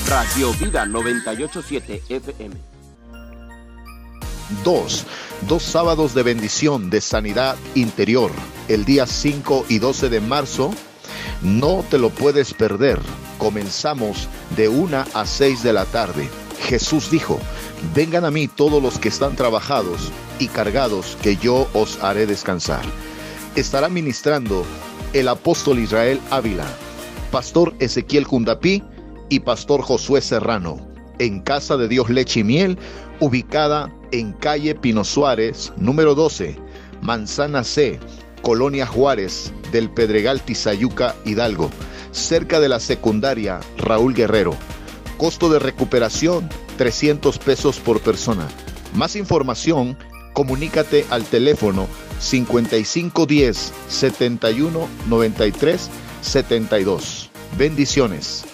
Radio Vida 987 FM. Dos, dos sábados de bendición de sanidad interior, el día 5 y 12 de marzo. No te lo puedes perder. Comenzamos de 1 a 6 de la tarde. Jesús dijo, vengan a mí todos los que están trabajados y cargados, que yo os haré descansar. Estará ministrando el apóstol Israel Ávila, pastor Ezequiel Jundapí y pastor Josué Serrano, en Casa de Dios Leche y Miel, ubicada en calle Pino Suárez, número 12, Manzana C, Colonia Juárez, del Pedregal Tizayuca, Hidalgo, cerca de la secundaria Raúl Guerrero. Costo de recuperación 300 pesos por persona. Más información, comunícate al teléfono 5510 71 93 72. Bendiciones.